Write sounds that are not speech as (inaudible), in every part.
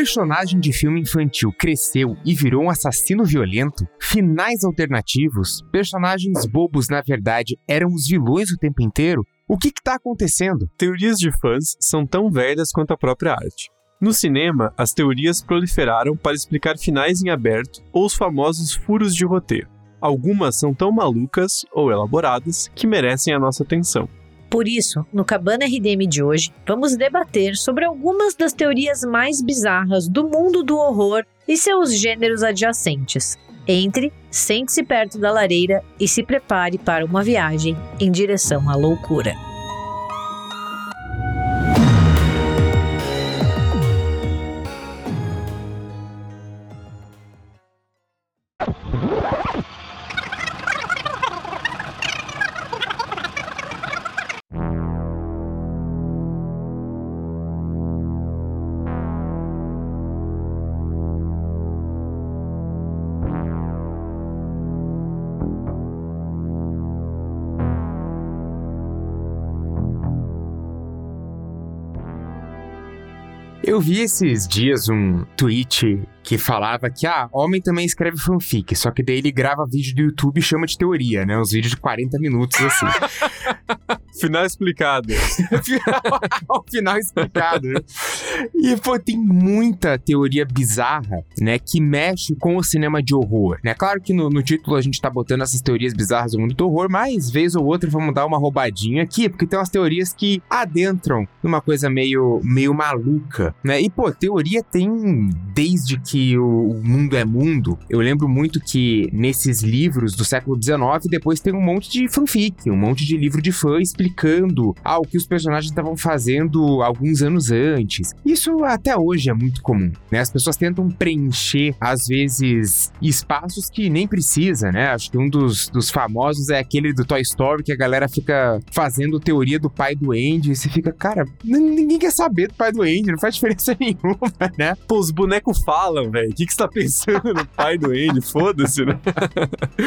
Personagem de filme infantil cresceu e virou um assassino violento? Finais alternativos? Personagens bobos, na verdade, eram os vilões o tempo inteiro? O que está acontecendo? Teorias de fãs são tão velhas quanto a própria arte. No cinema, as teorias proliferaram para explicar finais em aberto ou os famosos furos de roteiro. Algumas são tão malucas ou elaboradas que merecem a nossa atenção. Por isso, no Cabana RDM de hoje, vamos debater sobre algumas das teorias mais bizarras do mundo do horror e seus gêneros adjacentes. Entre, sente-se perto da lareira e se prepare para uma viagem em direção à loucura. Eu vi esses dias um tweet que falava que, ah, homem também escreve fanfic, só que daí ele grava vídeo do YouTube e chama de teoria, né? Uns vídeos de 40 minutos, assim. (laughs) final explicado. (laughs) final, final explicado. E, pô, tem muita teoria bizarra, né, que mexe com o cinema de horror, né? Claro que no, no título a gente tá botando essas teorias bizarras do mundo do horror, mas vez ou outra vamos dar uma roubadinha aqui, porque tem umas teorias que adentram numa coisa meio, meio maluca, né? E, pô, teoria tem desde que que o, mundo é mundo, eu lembro muito que nesses livros do século XIX, depois tem um monte de fanfic, um monte de livro de fã explicando ah, o que os personagens estavam fazendo alguns anos antes. Isso até hoje é muito comum, né? As pessoas tentam preencher, às vezes, espaços que nem precisa, né? Acho que um dos, dos famosos é aquele do Toy Story, que a galera fica fazendo teoria do pai do Andy, e você fica, cara, ninguém quer saber do pai do Andy, não faz diferença (laughs) nenhuma, né? Pô, os bonecos falam velho. O que, que você tá pensando no pai do Andy? Foda-se, né?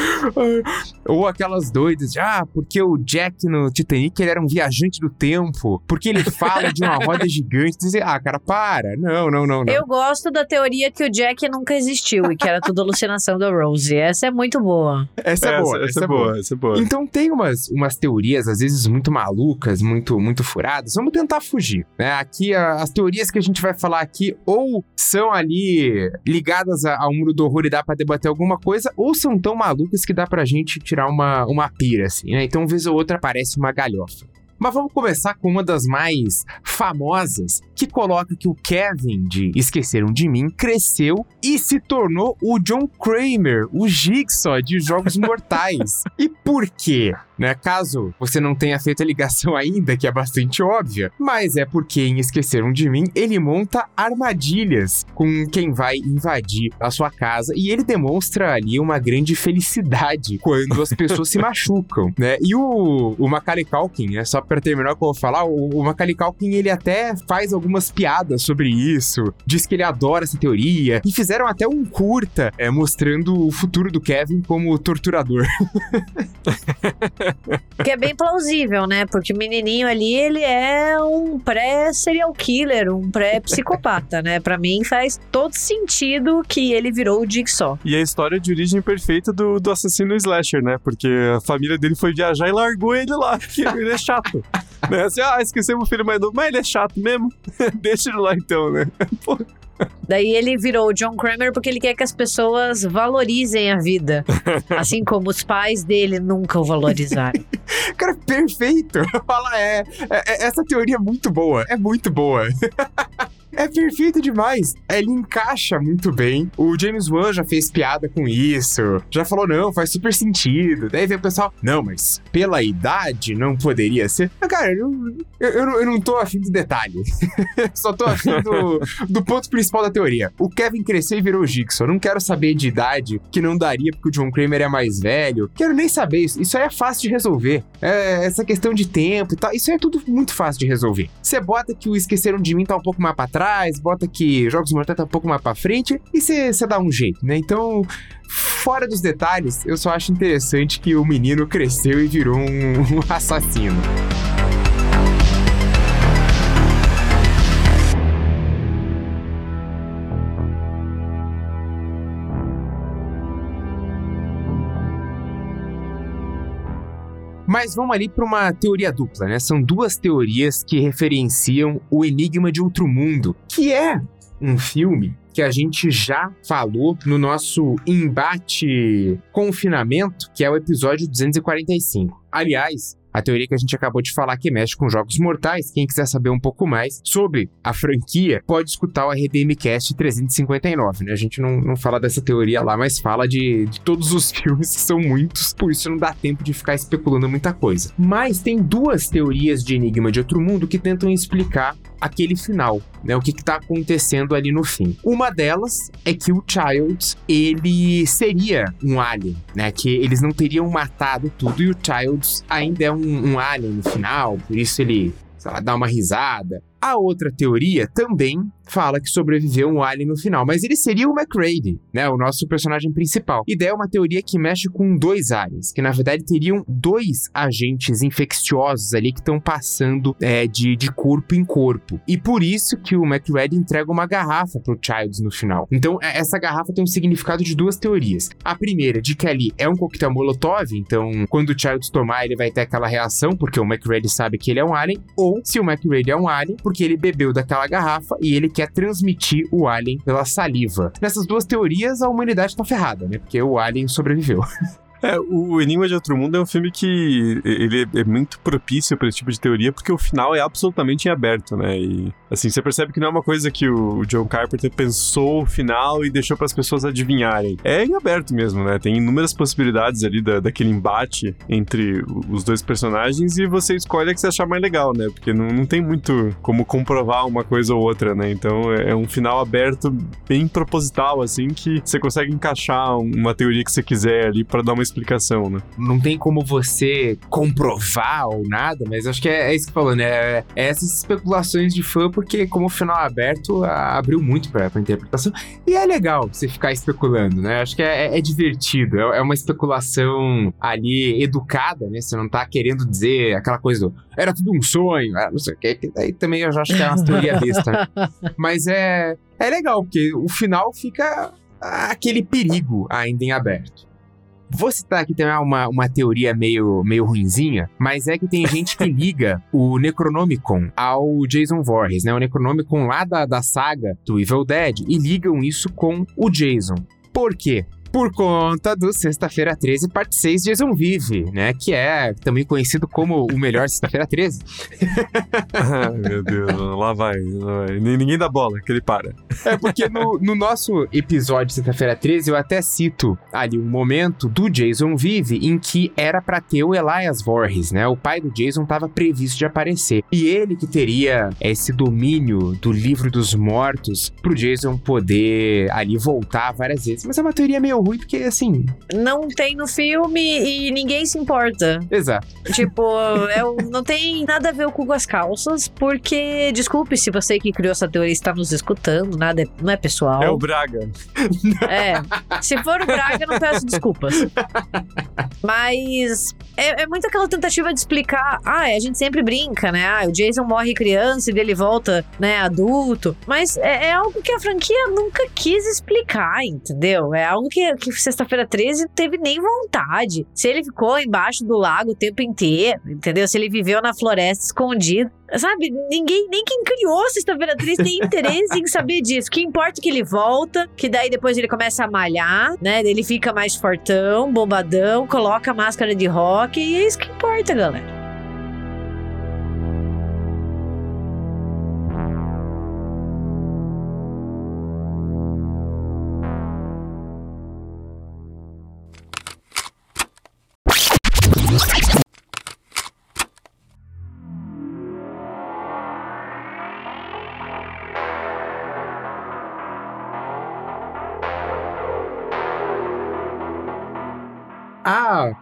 (laughs) Ou aquelas doidas de, ah, porque o Jack no Titanic ele era um viajante do tempo, porque ele fala de uma roda gigante. Dizer, ah, cara, para. Não, não, não, não. Eu gosto da teoria que o Jack nunca existiu e que era tudo alucinação da Rose. Essa é muito boa. Essa é, boa, essa, essa é, é boa, boa, essa é boa. Então tem umas, umas teorias, às vezes, muito malucas, muito, muito furadas. Vamos tentar fugir. Né? Aqui, as teorias que a gente vai falar aqui ou são ali ligadas ao mundo do horror e dá pra debater alguma coisa, ou são tão malucas que dá pra gente tirar uma, uma pira, assim, né? Então, vez ou outra, aparece uma galhofa. Mas vamos começar com uma das mais famosas, que coloca que o Kevin de Esqueceram de Mim cresceu e se tornou o John Kramer, o Jigsaw de Jogos Mortais. e por quê? Né? Caso você não tenha feito a ligação (laughs) ainda, que é bastante óbvia, mas é porque em Esqueceram de Mim ele monta armadilhas com quem vai invadir a sua casa e ele demonstra ali uma grande felicidade quando as pessoas se (laughs) machucam, né? E o, o Macaulay Culkin, né? Só para terminar o que eu vou falar, o, o Macaulay Culkin ele até faz algumas piadas sobre isso, diz que ele adora essa teoria e fizeram até um curta é, mostrando o futuro do Kevin como torturador. (laughs) que é bem plausível, né? Porque o menininho ali, ele é um pré-serial killer, um pré-psicopata, né? Para mim faz todo sentido que ele virou o Jigsaw. E a história de origem perfeita do, do assassino slasher, né? Porque a família dele foi viajar e largou ele lá, (laughs) porque ele é chato. né? Assim, ah, esquecemos o filho mais novo, mas ele é chato mesmo. (laughs) Deixa ele lá então, né? (laughs) Pô. Daí ele virou o John Kramer porque ele quer que as pessoas valorizem a vida. (laughs) Assim como os pais dele nunca o valorizaram. Cara, perfeito! Fala, é, é, essa teoria é muito boa. É muito boa. (laughs) É perfeito demais. Ele encaixa muito bem. O James Wan já fez piada com isso. Já falou, não, faz super sentido. Daí vem o pessoal, não, mas pela idade não poderia ser. Mas, cara, eu, eu, eu, eu não tô afim do detalhe. (laughs) Só tô afim do, do ponto principal da teoria. O Kevin cresceu e virou Jigsaw. Não quero saber de idade, que não daria porque o John Kramer é mais velho. Quero nem saber isso. Isso aí é fácil de resolver. É, essa questão de tempo e tal. Isso aí é tudo muito fácil de resolver. Você bota que o Esqueceram de Mim tá um pouco mais pra trás trás, bota que Jogos Mortais tá um pouco mais pra frente e você dá um jeito, né? Então, fora dos detalhes, eu só acho interessante que o menino cresceu e virou um, um (laughs) assassino. Mas vamos ali para uma teoria dupla, né? São duas teorias que referenciam o Enigma de Outro Mundo, que é um filme que a gente já falou no nosso embate confinamento, que é o episódio 245. Aliás, a teoria que a gente acabou de falar que mexe com jogos mortais. Quem quiser saber um pouco mais sobre a franquia, pode escutar o RDMcast 359, né? A gente não, não fala dessa teoria lá, mas fala de, de todos os (laughs) filmes, que são muitos, por isso não dá tempo de ficar especulando muita coisa. Mas tem duas teorias de Enigma de Outro Mundo que tentam explicar aquele final, né? O que está acontecendo ali no fim. Uma delas é que o Childs, ele seria um alien, né? Que eles não teriam matado tudo e o Childs ainda é um, um alien no final, por isso ele, lá, dá uma risada. A outra teoria também fala que sobreviveu um alien no final, mas ele seria o McRady, né, o nosso personagem principal. E daí é uma teoria que mexe com dois aliens, que na verdade teriam dois agentes infecciosos ali que estão passando é, de, de corpo em corpo. E por isso que o McRady entrega uma garrafa pro Childs no final. Então é, essa garrafa tem um significado de duas teorias. A primeira, de que ali é um coquetel molotov, então quando o Childs tomar ele vai ter aquela reação, porque o McRady sabe que ele é um alien, ou se o McRady é um alien, porque ele bebeu daquela garrafa e ele quer transmitir o alien pela saliva. Nessas duas teorias, a humanidade tá ferrada, né? Porque o alien sobreviveu. (laughs) É, o Enigma de Outro Mundo é um filme que ele é muito propício para esse tipo de teoria, porque o final é absolutamente em aberto, né? E assim, você percebe que não é uma coisa que o John Carpenter pensou o final e deixou para as pessoas adivinharem. É em aberto mesmo, né? Tem inúmeras possibilidades ali da, daquele embate entre os dois personagens e você escolhe a que você achar mais legal, né? Porque não, não tem muito como comprovar uma coisa ou outra, né? Então é, é um final aberto bem proposital, assim, que você consegue encaixar uma teoria que você quiser ali para dar uma explicação, né? Não tem como você comprovar ou nada, mas acho que é, é isso que falou, né? É, é essas especulações de fã, porque como o final aberto, abriu muito pra, pra interpretação. E é legal você ficar especulando, né? Acho que é, é, é divertido. É, é, uma especulação ali educada, né? Você não tá querendo dizer aquela coisa do era tudo um sonho, não sei o que. Aí também eu já acho que é uma teoria (laughs) besta. Mas é, é legal, porque o final fica aquele perigo ainda em aberto. Vou citar aqui também uma, uma teoria meio, meio ruinzinha, mas é que tem gente que liga o Necronomicon ao Jason Voorhees, né? O Necronomicon lá da, da saga do Evil Dead, e ligam isso com o Jason. Por quê? Por conta do Sexta-feira 13, parte 6, Jason Vive, né? Que é também conhecido como o melhor Sexta-feira 13. (laughs) Ai, meu Deus, lá vai, lá vai. Ninguém dá bola, que ele para. É porque no, no nosso episódio Sexta-feira 13, eu até cito ali um momento do Jason Vive em que era para ter o Elias Voorhees, né? O pai do Jason estava previsto de aparecer. E ele que teria esse domínio do livro dos mortos pro Jason poder ali voltar várias vezes. Mas é uma teoria meio ruim, porque assim. Não tem no filme e ninguém se importa. Exato. Tipo, é, não tem nada a ver com as calças, porque, desculpe se você que criou essa teoria está nos escutando, nada é, não é pessoal. É o Braga. É. Se for o Braga, não peço desculpas. Mas é, é muito aquela tentativa de explicar. Ah, a gente sempre brinca, né? Ah, o Jason morre criança e dele volta, né, adulto. Mas é, é algo que a franquia nunca quis explicar, entendeu? É algo que que sexta-feira 13 não teve nem vontade. Se ele ficou embaixo do lago o tempo inteiro, entendeu? Se ele viveu na floresta escondido. Sabe, ninguém, nem quem criou Sexta-feira 13 tem interesse em saber disso. O que importa é que ele volta, que daí depois ele começa a malhar, né? Ele fica mais fortão, bombadão, coloca a máscara de rock e é isso que importa, galera.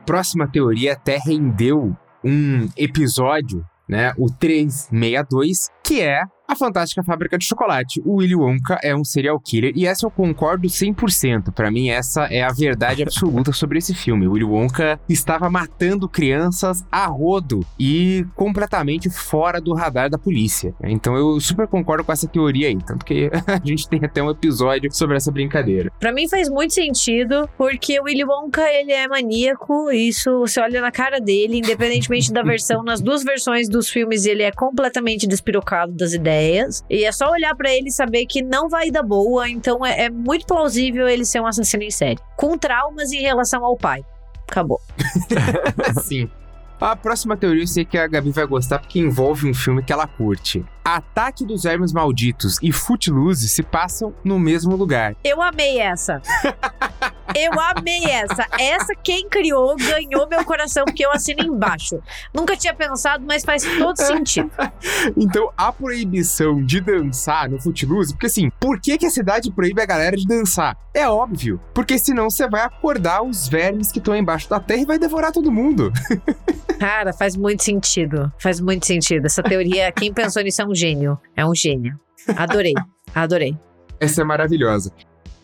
Próxima teoria até rendeu um episódio, né, o 362, que é A Fantástica Fábrica de Chocolate. O Willy Wonka é um serial killer e essa eu concordo 100%. Para mim, essa é a verdade absoluta sobre esse filme. O Willy Wonka estava matando crianças a rodo e completamente fora do radar da polícia. Então eu super concordo com essa teoria aí. Tanto que (laughs) a gente tem até um episódio sobre essa brincadeira. Para mim faz muito sentido, porque o Willy Wonka ele é maníaco. Isso você olha na cara dele, independentemente da versão, nas duas versões dos filmes, ele é completamente despirocado das ideias ideias. E é só olhar para ele e saber que não vai dar boa. Então é, é muito plausível ele ser um assassino em série. Com traumas em relação ao pai. Acabou. (laughs) Sim. A próxima teoria eu sei que a Gabi vai gostar porque envolve um filme que ela curte. Ataque dos Vermes Malditos e Footloose se passam no mesmo lugar. Eu amei essa. (laughs) Eu amei essa. Essa quem criou ganhou meu coração porque eu assino embaixo. Nunca tinha pensado, mas faz todo sentido. então, a proibição de dançar no Footloose, porque assim, por que, que a cidade proíbe a galera de dançar? É óbvio, porque senão você vai acordar os vermes que estão embaixo da terra e vai devorar todo mundo. (laughs) Cara, faz muito sentido. Faz muito sentido. Essa teoria, quem pensou nisso é um gênio. É um gênio. Adorei. Adorei. Essa é maravilhosa.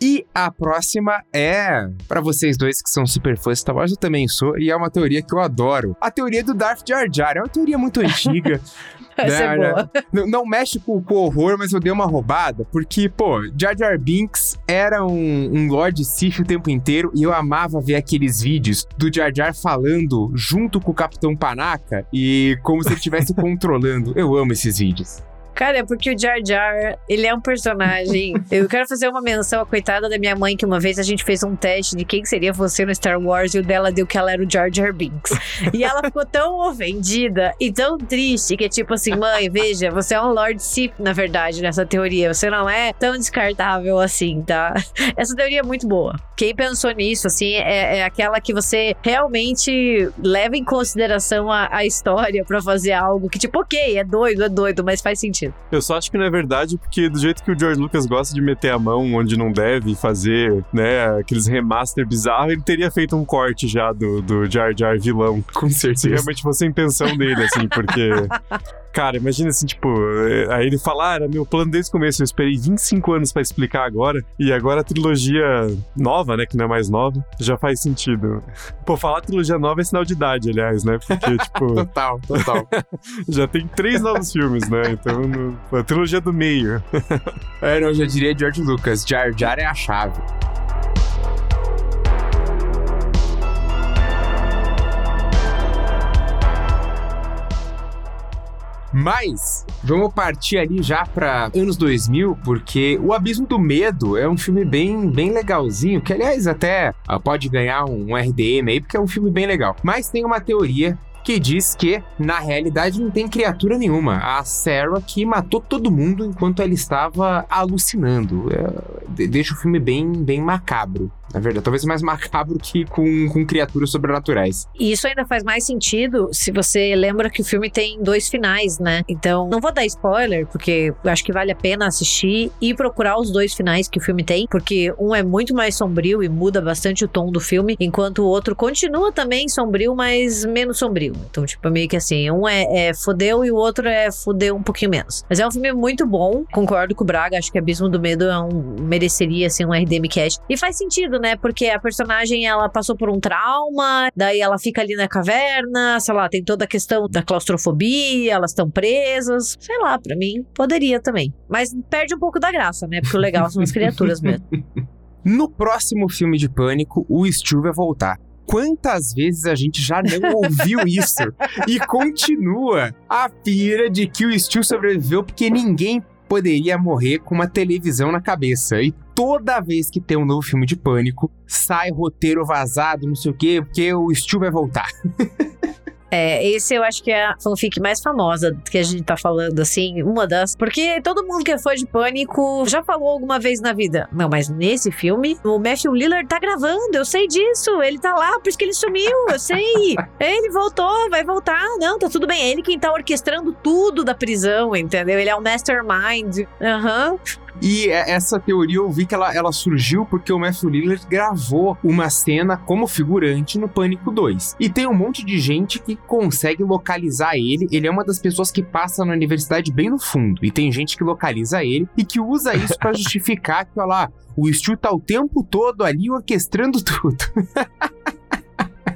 E a próxima é, para vocês dois que são super fãs de Star Wars, eu também sou, e é uma teoria que eu adoro. A teoria do Darth Jar Jar. É uma teoria muito antiga. (laughs) É né, boa. Não, não, mexe com, o horror, mas eu dei uma roubada, porque, pô, Jar Jar Binks era um, um Lord Sith o tempo inteiro e eu amava ver aqueles vídeos do Jar Jar falando junto com o Capitão Panaca e como se ele estivesse (laughs) controlando. Eu amo esses vídeos. Cara, é porque o Jar Jar, ele é um personagem. (laughs) Eu quero fazer uma menção à coitada da minha mãe, que uma vez a gente fez um teste de quem seria você no Star Wars e o dela deu que ela era o Jar Jar Binks. E ela ficou tão ofendida e tão triste que é tipo assim, mãe, veja, você é um Lord Sith, na verdade, nessa teoria. Você não é tão descartável assim, tá? Essa teoria é muito boa. Quem pensou nisso, assim, é, é aquela que você realmente leva em consideração a, a história para fazer algo que, tipo, ok, é doido, é doido, mas faz sentido sentido. Eu só acho que não é verdade, porque do jeito que o George Lucas gosta de meter a mão onde não deve fazer, né, aqueles remaster bizarros, ele teria feito um corte já do, do Jar Jar vilão. Com certeza. Se realmente fosse a intenção dele, assim, porque. (laughs) Cara, imagina assim, tipo, eh, aí ele fala, ah, era meu plano desde o começo, eu esperei 25 anos para explicar agora, e agora a trilogia nova, né, que não é mais nova, já faz sentido. (laughs) Pô, falar trilogia nova é sinal de idade, aliás, né, porque, (laughs) tipo... total, total. (laughs) já tem três novos filmes, né, então, no, a trilogia do meio. é, não, eu já diria George Lucas, Jar Jar é a chave. Mas vamos partir ali já para anos 2000, porque O Abismo do Medo é um filme bem, bem legalzinho, que aliás até ah, pode ganhar um RDM aí, porque é um filme bem legal. Mas tem uma teoria que diz que, na realidade, não tem criatura nenhuma. A Sarah que matou todo mundo enquanto ela estava alucinando. É, deixa o filme bem, bem macabro. Na verdade, talvez mais macabro que com, com criaturas sobrenaturais. E isso ainda faz mais sentido se você lembra que o filme tem dois finais, né? Então, não vou dar spoiler, porque acho que vale a pena assistir e procurar os dois finais que o filme tem, porque um é muito mais sombrio e muda bastante o tom do filme, enquanto o outro continua também sombrio, mas menos sombrio. Então, tipo, meio que assim, um é, é fodeu e o outro é fodeu um pouquinho menos. Mas é um filme muito bom, concordo com o Braga, acho que Abismo do Medo é um, mereceria, assim, um RDM Cash. E faz sentido, né? Porque a personagem, ela passou por um trauma, daí ela fica ali na caverna, sei lá, tem toda a questão da claustrofobia, elas estão presas, sei lá, para mim, poderia também. Mas perde um pouco da graça, né? Porque o legal são as criaturas mesmo. (laughs) No próximo filme de Pânico, o Stu vai voltar quantas vezes a gente já não ouviu isso? e continua a pira de que o Stu sobreviveu porque ninguém poderia morrer com uma televisão na cabeça. E toda vez que tem um novo filme de pânico, sai roteiro vazado, não sei o quê, porque o Stu vai voltar. (laughs) É, esse eu acho que é a fanfic mais famosa que a gente tá falando, assim, uma das. Porque todo mundo que é fã de Pânico já falou alguma vez na vida. Não, mas nesse filme, o Matthew Lillard tá gravando, eu sei disso. Ele tá lá, por isso que ele sumiu, eu sei. (laughs) ele voltou, vai voltar. Não, tá tudo bem. É ele quem tá orquestrando tudo da prisão, entendeu? Ele é o mastermind. Aham. Uhum. E é, essa teoria eu vi que ela, ela surgiu porque o Matthew Lillard gravou uma cena como figurante no Pânico 2. E tem um monte de gente que consegue localizar ele. Ele é uma das pessoas que passa na universidade bem no fundo. E tem gente que localiza ele e que usa isso para (laughs) justificar que, olha lá, o Stu tá o tempo todo ali orquestrando tudo. (laughs)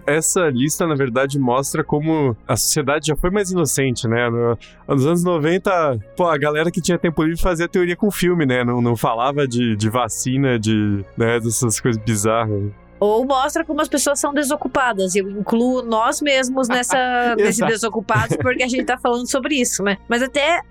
essa lista, na verdade, mostra como a sociedade já foi mais inocente, né? No, nos anos 90, pô, a galera que tinha tempo livre fazia teoria com filme, né? Não, não falava de, de vacina, de né, dessas coisas bizarras. Ou mostra como as pessoas são desocupadas. Eu incluo nós mesmos nessa, (laughs) nesse desocupados, porque a gente tá falando sobre isso, né? Mas até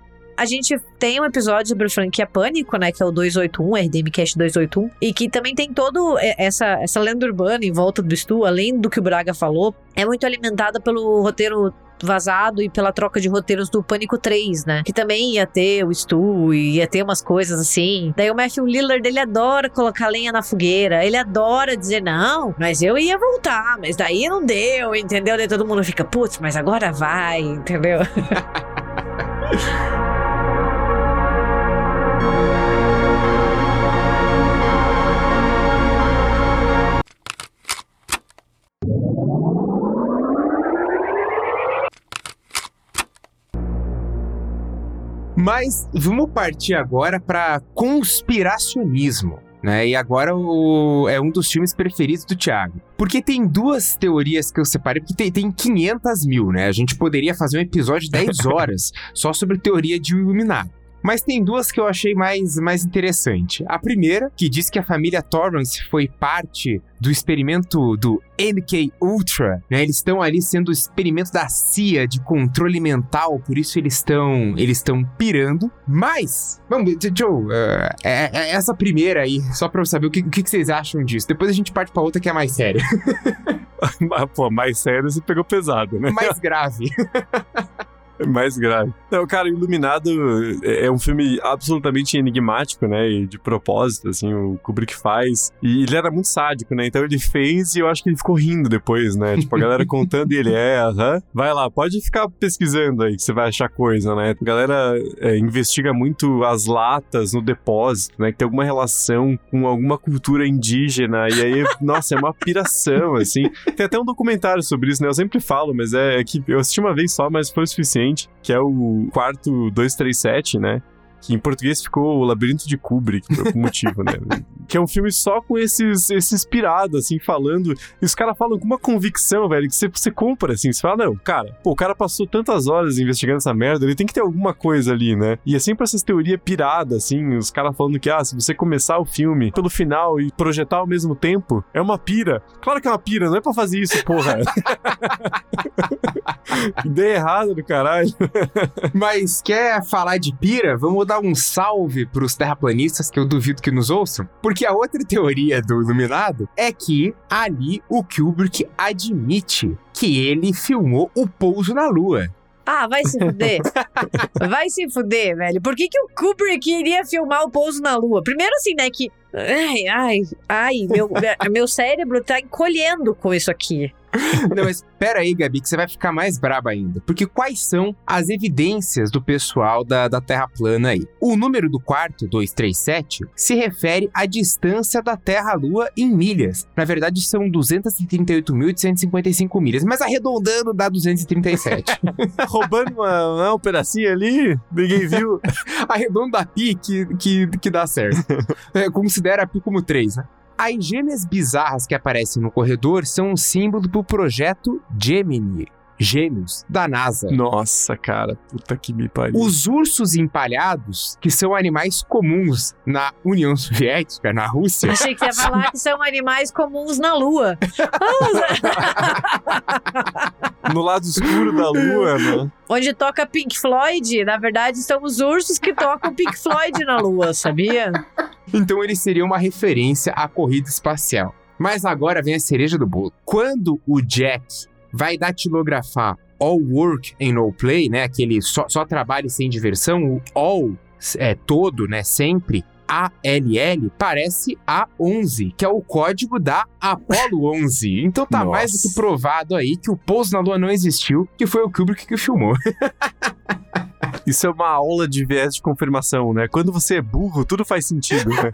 a gente tem um episódio sobre franquia Pânico, né? Que é o 281, RDM Cast 281. E que também tem todo essa, essa lenda urbana em volta do Stu, além do que o Braga falou. É muito alimentada pelo roteiro vazado e pela troca de roteiros do Pânico 3, né? Que também ia ter o Stu, ia ter umas coisas assim. Daí o Matthew Lillard, ele adora colocar lenha na fogueira. Ele adora dizer, não, mas eu ia voltar, mas daí não deu, entendeu? Daí todo mundo fica, putz, mas agora vai, entendeu? (laughs) Mas vamos partir agora para conspiracionismo. Né? E agora o, é um dos filmes preferidos do Thiago. Porque tem duas teorias que eu separei, porque tem, tem 500 mil, né? A gente poderia fazer um episódio de 10 (laughs) horas só sobre teoria de Iluminado. Mas tem duas que eu achei mais, mais interessante. A primeira, que diz que a família Torrance foi parte do experimento do MK Ultra, né? Eles estão ali sendo o experimento da CIA de controle mental, por isso eles estão eles estão pirando. Mas, vamos, Joe, uh, é, é essa primeira aí, só pra eu saber o que, o que vocês acham disso. Depois a gente parte pra outra que é mais séria. (laughs) Pô, mais sério você pegou pesado, né? Mais grave. (laughs) (laughs) mais grave. Não, cara, Iluminado é, é um filme absolutamente enigmático, né? E de propósito, assim, o Kubrick faz. E ele era muito sádico, né? Então ele fez e eu acho que ele ficou rindo depois, né? Tipo, a galera contando e ele é, aham. Vai lá, pode ficar pesquisando aí que você vai achar coisa, né? A galera é, investiga muito as latas no depósito, né? Que tem alguma relação com alguma cultura indígena. E aí, nossa, é uma piração, assim. Tem até um documentário sobre isso, né? Eu sempre falo, mas é, é que eu assisti uma vez só, mas foi o suficiente. Que é o quarto 237, né? Que em português ficou O Labirinto de Kubrick, por algum motivo, né? (laughs) Que é um filme só com esses, esses pirados, assim, falando. E os caras falam com uma convicção, velho, que você, você compra, assim. Você fala, não, cara, pô, o cara passou tantas horas investigando essa merda, ele tem que ter alguma coisa ali, né? E é sempre essas teorias piradas, assim, os caras falando que, ah, se você começar o filme pelo final e projetar ao mesmo tempo, é uma pira. Claro que é uma pira, não é pra fazer isso, porra. (laughs) Ideia errada do caralho. Mas quer falar de pira? Vamos dar um salve pros terraplanistas, que eu duvido que nos ouçam, porque a outra (laughs) teoria do Iluminado é que ali o Kubrick admite que ele filmou o pouso na Lua. Ah, vai se fuder. (laughs) vai se fuder, velho. Por que, que o Kubrick iria filmar o pouso na Lua? Primeiro assim, né, que... Ai, ai, ai, meu, (laughs) meu cérebro tá encolhendo com isso aqui. Não, mas pera aí, Gabi, que você vai ficar mais braba ainda. Porque quais são as evidências do pessoal da, da Terra plana aí? O número do quarto, 237, se refere à distância da Terra à Lua em milhas. Na verdade, são 238.855 milhas, mas arredondando dá 237. (laughs) (laughs) Roubando uma, uma, um pedacinho ali, ninguém viu. Arredondo da pi que, que, que dá certo. É, considera a pi como 3, né? As gêmeas bizarras que aparecem no corredor são um símbolo do projeto Gemini, gêmeos da NASA. Nossa, cara, puta que me pariu. Os ursos empalhados, que são animais comuns na União Soviética, na Rússia. (laughs) Achei que ia falar que são animais comuns na Lua. (laughs) no lado escuro da Lua, né? Onde toca Pink Floyd, na verdade, são os ursos que tocam Pink Floyd na Lua, sabia? Então ele seria uma referência à corrida espacial. Mas agora vem a cereja do bolo. Quando o Jack vai datilografar all work and no play, né? Aquele só, só trabalho sem diversão, o all é todo, né? Sempre. ALL parece A11, que é o código da Apollo 11. Então tá Nossa. mais do que provado aí que o pouso na Lua não existiu, que foi o Kubrick que filmou. (laughs) Isso é uma aula de viés de confirmação, né? Quando você é burro, tudo faz sentido, né?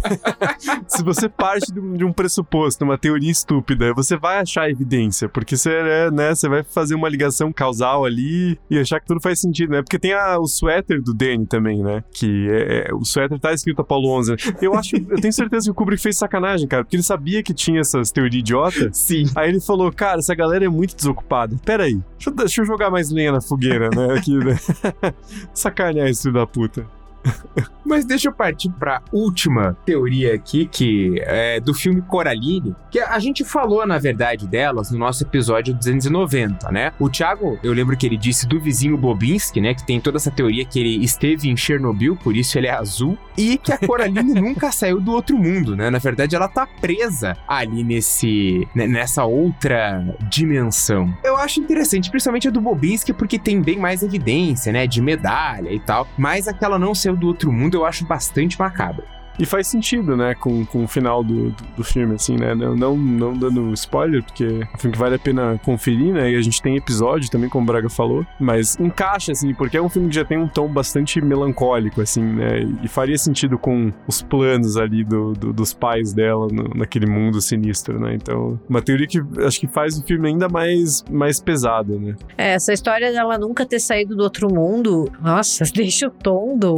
(laughs) Se você parte de um pressuposto, uma teoria estúpida, você vai achar evidência, porque você, é, né, você vai fazer uma ligação causal ali e achar que tudo faz sentido, né? Porque tem a, o suéter do Danny também, né? Que é, é, o suéter tá escrito Apolo 11. Né? Eu acho, eu tenho certeza que o Kubrick fez sacanagem, cara, porque ele sabia que tinha essas teorias idiotas. Sim. Aí ele falou, cara, essa galera é muito desocupada. Pera aí, deixa, deixa eu jogar mais lenha na fogueira, né? Aqui, né? (laughs) (laughs) Sacanear esse filho da puta. (laughs) Mas deixa eu partir para última teoria aqui, que é do filme Coraline, que a gente falou, na verdade, delas no nosso episódio 290, né? O Thiago, eu lembro que ele disse do vizinho Bobinski, né? Que tem toda essa teoria que ele esteve em Chernobyl, por isso ele é azul, e que a Coraline (laughs) nunca saiu do outro mundo, né? Na verdade, ela tá presa ali nesse nessa outra dimensão. Eu acho interessante, principalmente a do Bobinski, porque tem bem mais evidência, né? De medalha e tal, mas aquela não saiu do outro mundo eu acho bastante macabro. E faz sentido, né, com, com o final do, do, do, filme, assim, né? Não, não, não dando spoiler, porque é um filme que vale a pena conferir, né? E a gente tem episódio também, como o Braga falou. Mas encaixa, assim, porque é um filme que já tem um tom bastante melancólico, assim, né? E faria sentido com os planos ali do, do dos pais dela no, naquele mundo sinistro, né? Então, uma teoria que acho que faz o filme ainda mais, mais pesado, né? É, essa história dela nunca ter saído do outro mundo, nossa, (laughs) deixa o tom do,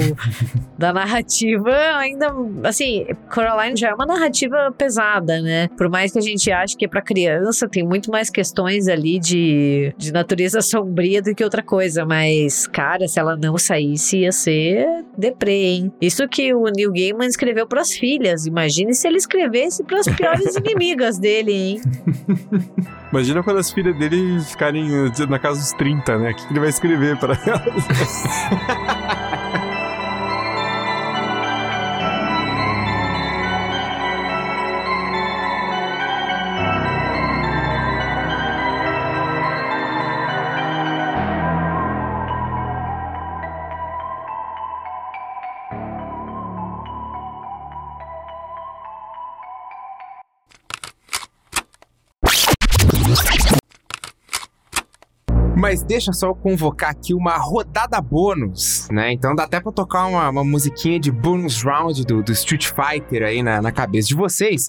da narrativa ainda assim, Coraline já é uma narrativa pesada, né? Por mais que a gente ache que é pra criança, tem muito mais questões ali de, de natureza sombria do que outra coisa. Mas, cara, se ela não saísse, ia ser deprê, hein? Isso que o Neil Gaiman escreveu pras filhas. Imagine se ele escrevesse pras piores (laughs) inimigas dele, hein? (laughs) Imagina quando as filhas dele ficarem na casa dos 30, né? O que ele vai escrever para elas? (laughs) Mas deixa só eu convocar aqui uma rodada bônus, né? Então dá até pra tocar uma, uma musiquinha de bônus round do, do Street Fighter aí na, na cabeça de vocês.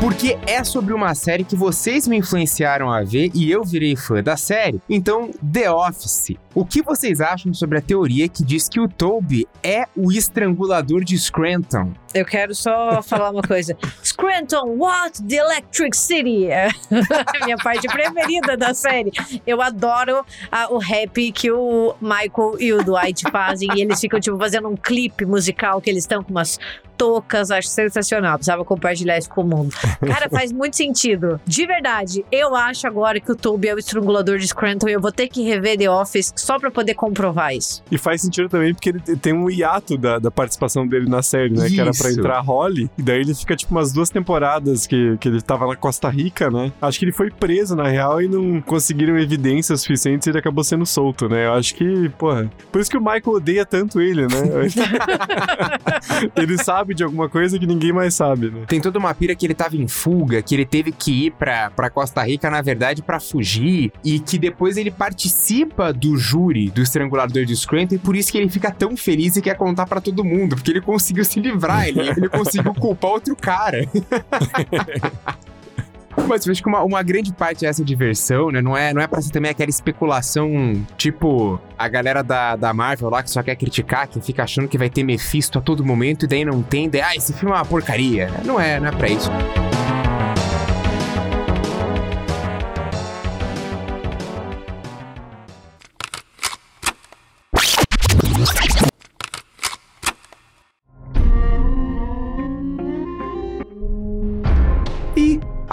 porque é sobre uma série que vocês me influenciaram a ver e eu virei fã da série. Então, The Office. O que vocês acham sobre a teoria que diz que o Toby é o estrangulador de Scranton? Eu quero só falar uma coisa. Scranton, what? The Electric City. É a (laughs) minha parte preferida da série. Eu adoro a, o rap que o Michael e o Dwight fazem. E eles ficam, tipo, fazendo um clipe musical que eles estão com umas toucas, acho sensacional. Precisava compartilhar isso com o mundo. Cara, faz muito sentido. De verdade, eu acho agora que o Toby é o estrangulador de Scranton e eu vou ter que rever The Office só pra poder comprovar isso. E faz sentido também porque ele tem um hiato da, da participação dele na série, né? Isso. Que era pra entrar Holly. E daí ele fica, tipo, umas duas temporadas que, que ele tava na Costa Rica, né? Acho que ele foi preso, na real, e não conseguiram evidências suficientes e ele acabou sendo solto, né? Eu acho que, porra. Por isso que o Michael odeia tanto ele, né? (laughs) ele sabe sabe de alguma coisa que ninguém mais sabe, né? Tem toda uma pira que ele tava em fuga, que ele teve que ir pra, pra Costa Rica, na verdade, para fugir, e que depois ele participa do júri do estrangulador de Scranton, e por isso que ele fica tão feliz e quer contar para todo mundo, porque ele conseguiu se livrar, ele, conseguiu culpar outro cara. (laughs) Mas eu acho que uma, uma grande parte dessa diversão, né? Não é, não é pra ser também aquela especulação, tipo, a galera da, da Marvel lá que só quer criticar, que fica achando que vai ter Mephisto a todo momento e daí não tem, daí, ah, esse filme é uma porcaria. Não é, não é pra isso.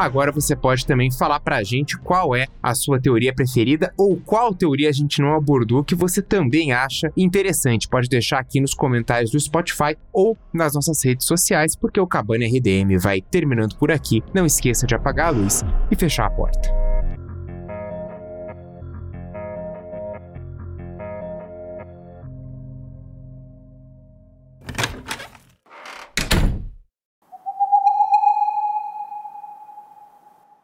Agora você pode também falar pra gente qual é a sua teoria preferida ou qual teoria a gente não abordou que você também acha interessante. Pode deixar aqui nos comentários do Spotify ou nas nossas redes sociais, porque o Cabana RDM vai terminando por aqui. Não esqueça de apagar a luz e fechar a porta.